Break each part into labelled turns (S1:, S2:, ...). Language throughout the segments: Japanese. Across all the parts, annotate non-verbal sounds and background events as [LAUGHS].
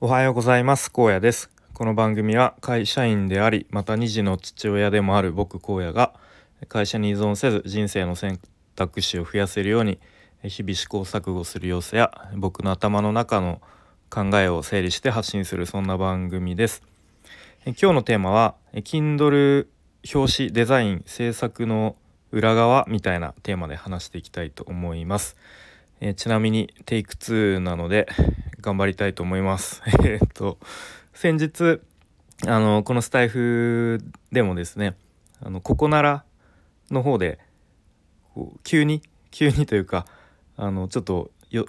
S1: おはようございます。高野です。この番組は会社員でありまた2児の父親でもある僕荒野が会社に依存せず人生の選択肢を増やせるように日々試行錯誤する様子や僕の頭の中の考えを整理して発信するそんな番組です。今日のテーマは Kindle 表紙デザイン制作の裏側みたいなテーマで話していきたいと思います。えー、ちなみにテイク2なので頑張りたいと思います。[LAUGHS] えっと先日あのこのスタイフでもですねあのここならの方で急に急にというかあのちょっと予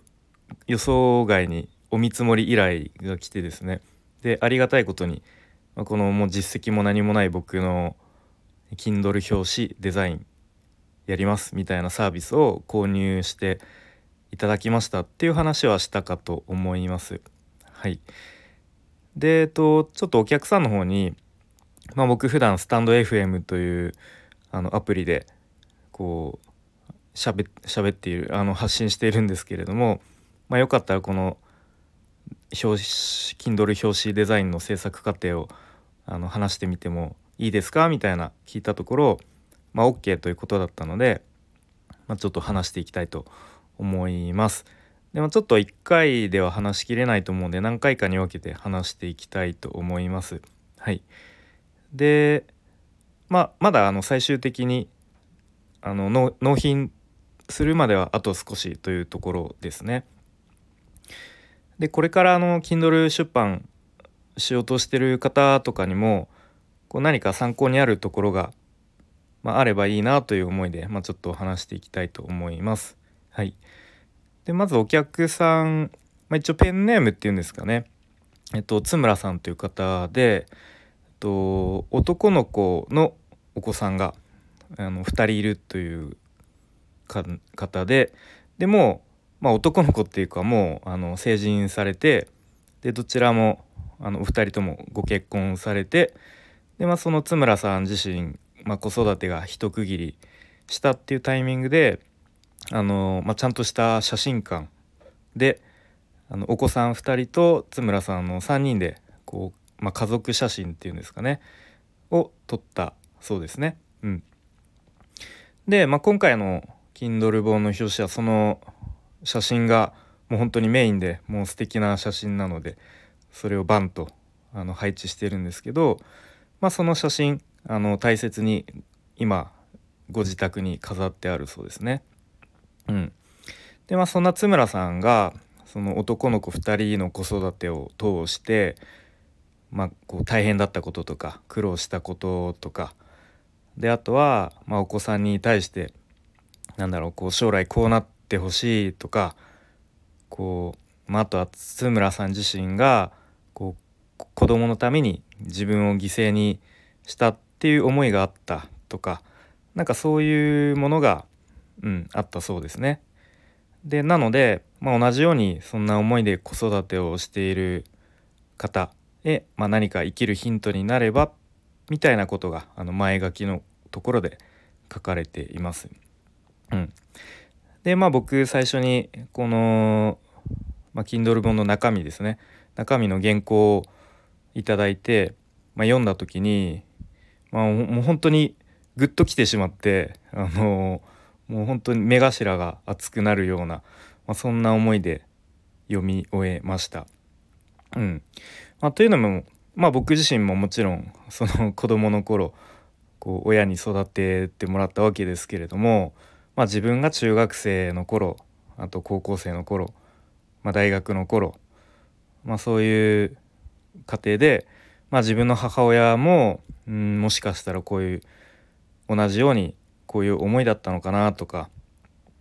S1: 想外にお見積もり依頼が来てですねでありがたいことに、ま、このもう実績も何もない僕の Kindle 表紙デザインやりますみたいなサービスを購入していただきましたっていう話はしたかと思います。はい。で、えっと、ちょっとお客さんの方に、まあ、僕普段スタンド FM というあのアプリでこうしゃべ喋っているあの発信しているんですけれども、まあ、よかったらこの表紙 Kindle 表紙デザインの制作過程をあの話してみてもいいですか？みたいな聞いたところ、まあ、OK ということだったので、まあ、ちょっと話していきたいと思います。思いますでもちょっと1回では話しきれないと思うんで何回かに分けて話していきたいと思います。はい、で、まあ、まだあの最終的にあの納品するまではあと少しというところですね。でこれからあの Kindle 出版しようとしてる方とかにもこう何か参考にあるところが、まあ、あればいいなという思いで、まあ、ちょっと話していきたいと思います。はい、でまずお客さん、まあ、一応ペンネームっていうんですかね、えっと、津村さんという方で、えっと、男の子のお子さんがあの2人いるという方ででも、まあ、男の子っていうかもうあの成人されてでどちらもあのお二人ともご結婚されてで、まあ、その津村さん自身、まあ、子育てが一区切りしたっていうタイミングであの、まあ、ちゃんとした写真館であのお子さん2人と津村さんの3人でこう、まあ、家族写真っていうんですかねを撮ったそうですね。うん、で、まあ、今回の Kindle 本の表紙はその写真がもう本当にメインでもう素敵な写真なのでそれをバンとあの配置してるんですけど、まあ、その写真あの大切に今ご自宅に飾ってあるそうですね。うん、でまあそんな津村さんがその男の子2人の子育てを通して、まあ、こう大変だったこととか苦労したこととか。であとは、まあ、お子さんに対してなんだろうこう将来こうなってほしいとかこう、まあ、あとは津村さん自身がこう子供のために自分を犠牲にしたっていう思いがあったとかなんかそういうものがうん、あったそうですね。でなので、まあ、同じようにそんな思いで子育てをしている方へ、まあ、何か生きるヒントになればみたいなことがあの前書きのところで書かれています。うん、でまあ僕最初にこの、まあ、Kindle 本の中身ですね中身の原稿をいただいて、まあ、読んだ時に、まあ、もう本当にグッときてしまってあのーもう本当に目頭が熱くなるような、まあ、そんな思いで読み終えました。うんまあ、というのも、まあ、僕自身ももちろんその子供の頃こう親に育ててもらったわけですけれども、まあ、自分が中学生の頃あと高校生の頃、まあ、大学の頃、まあ、そういう家庭で、まあ、自分の母親も、うん、もしかしたらこういう同じようにこういう思いだったのかなとか、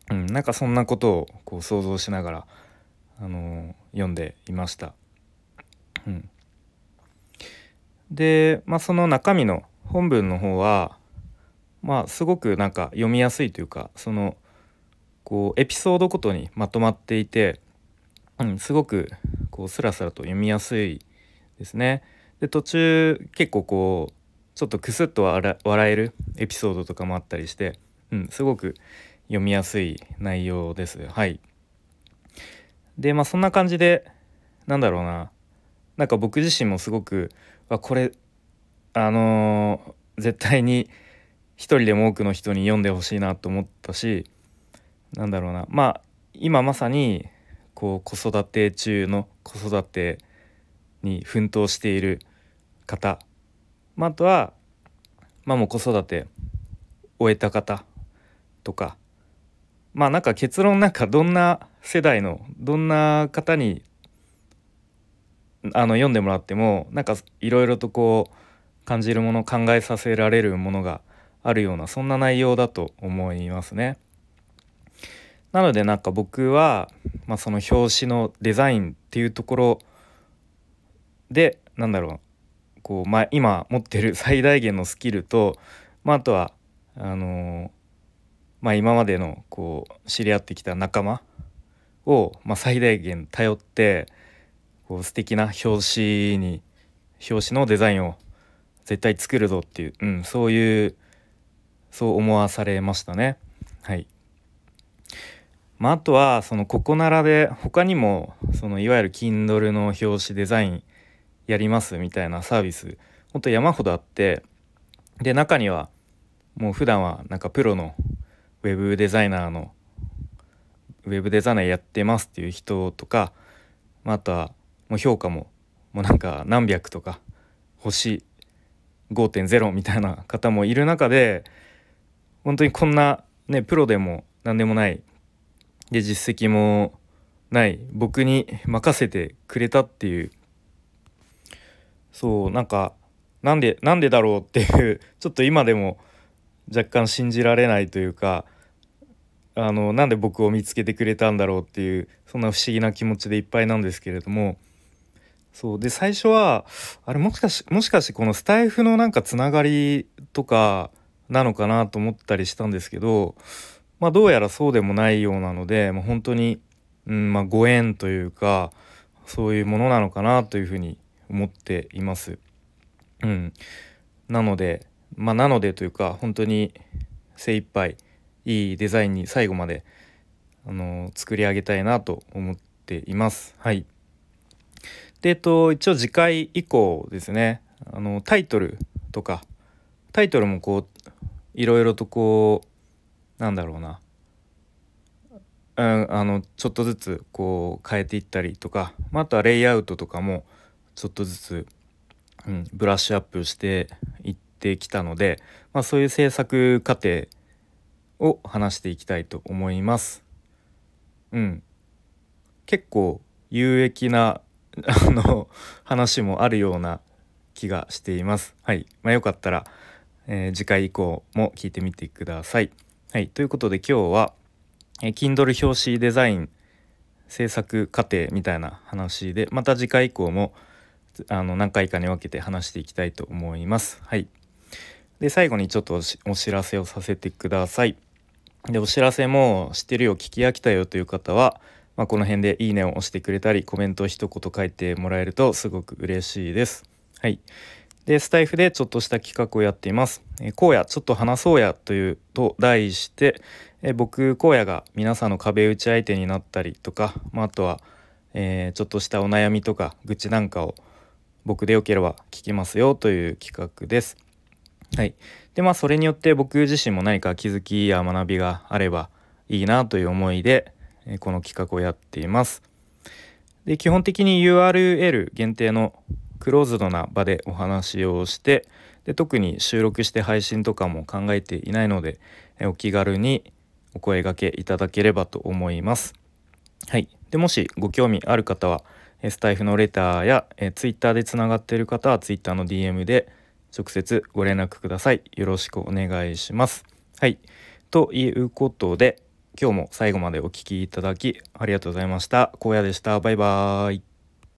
S1: うん、なんかそんなことをこう想像しながら、あのー、読んでいました。うん、で、まあ、その中身の本文の方はまあすごくなんか読みやすいというかそのこうエピソードごとにまとまっていて、うん、すごくこうスラスラと読みやすいですね。で途中結構こうちょっとクスッと笑えるエピソードとかもあったりして、うん、すごく読みやすい内容です。はい。でまあそんな感じでなんだろうななんか僕自身もすごくあこれあのー、絶対に一人でも多くの人に読んでほしいなと思ったしなんだろうなまあ今まさにこう子育て中の子育てに奮闘している方、まあ、あとは、まあ、もう子育て終えた方とかまあなんか結論なんかどんな世代のどんな方にあの読んでもらってもなんかいろいろとこう感じるもの考えさせられるものがあるようなそんな内容だと思いますね。なのでなんか僕は、まあ、その表紙のデザインっていうところでなんだろうこう、まあ、今持ってる [LAUGHS] 最大限のスキルと、まあ、あとはあのー、まあ、今までのこう知り合ってきた仲間を、まあ、最大限頼ってこう素敵な表紙に表紙のデザインを絶対作るぞっていう、うん、そういうそう思わされましたね。はいまあ、あとはそのここならで他にもそのいわゆる Kindle の表紙デザインやりますみたいなサービスほんと山ほどあってで中にはもう普段はなんかプロのウェブデザイナーのウェブデザイナーやってますっていう人とか、あ、あとはもう評価ももうなんか何百とか星5.0みたいな方もいる中で本当にこんなねプロでも何でもないで実績もない僕に任せてくれたっていうそうなんかなんでなんでだろうっていう [LAUGHS] ちょっと今でも若干信じられないというかあのなんで僕を見つけてくれたんだろうっていうそんな不思議な気持ちでいっぱいなんですけれども。そうで最初はあれもしかしもしかしてこのスタイフのなんかつながりとかなのかなと思ったりしたんですけどまあどうやらそうでもないようなのでもう本当に、うんまあ、ご縁というかそういうものなのかなというふうに思っています。うん、なのでまあなのでというか本当に精一杯いいデザインに最後まであの作り上げたいなと思っています。はい。でえっと一応次回以降ですねあのタイトルとかタイトルもこういろいろとこうなんだろうなうん、あのちょっとずつこう変えていったりとか、まあ、あとはレイアウトとかもちょっとずつ、うん、ブラッシュアップしていってきたので、まあ、そういう制作過程を話していきたいと思います。うん、結構有益な [LAUGHS] あの話もあるような気がしています。はい、まあ、よかったら、えー、次回以降も聞いてみてください。はい、ということで今日は、えー、Kindle 表紙デザイン制作過程みたいな話でまた次回以降もあの何回かに分けて話していきたいと思います。はい。で最後にちょっとお知らせをさせてください。でお知らせも知ってるよ聞き飽きたよという方は、まあ、この辺でいいねを押してくれたりコメントを一言書いてもらえるとすごく嬉しいです。はい。でスタイフでちょっとした企画をやっています。えー、荒野ちょっと話そうやというと題して、えー、僕荒野が皆さんの壁打ち相手になったりとか、まあ、あとは、えー、ちょっとしたお悩みとか愚痴なんかを僕でよければ聞きますよという企画です。はい、でまあそれによって僕自身も何か気づきや学びがあればいいなという思いでこの企画をやっています。で基本的に URL 限定のクローズドな場でお話をしてで特に収録して配信とかも考えていないのでお気軽にお声がけいただければと思います。はい、でもしご興味ある方はスタイフのレターや、えー、ツイッターでつながっている方はツイッターの DM で直接ご連絡ください。よろしくお願いします。はい。ということで、今日も最後までお聴きいただきありがとうございました。荒野でした。バイバーイ。